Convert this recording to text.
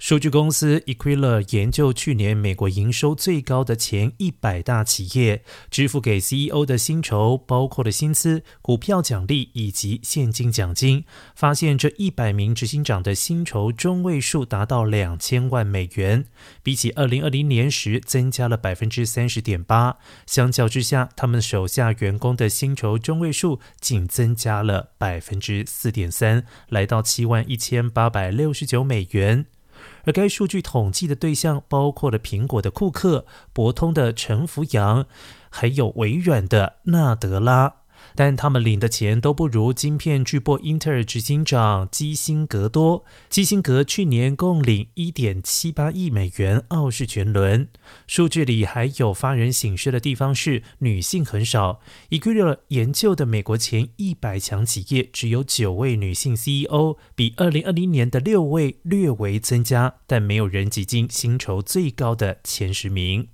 数据公司 Equilar 研究去年美国营收最高的前一百大企业支付给 CEO 的薪酬，包括了薪资、股票奖励以及现金奖金，发现这一百名执行长的薪酬中位数达到两千万美元，比起二零二零年时增加了百分之三十点八。相较之下，他们手下员工的薪酬中位数仅增加了百分之四点三，来到七万一千八百六十九美元。而该数据统计的对象包括了苹果的库克、博通的陈福阳，还有微软的纳德拉。但他们领的钱都不如晶片巨擘英特尔执行长基辛格多。基辛格去年共领一点七八亿美元傲视全轮。数据里还有发人省视的地方是女性很少。e q u i 研究的美国前一百强企业只有九位女性 CEO，比二零二零年的六位略微增加，但没有人挤进薪酬最高的前十名。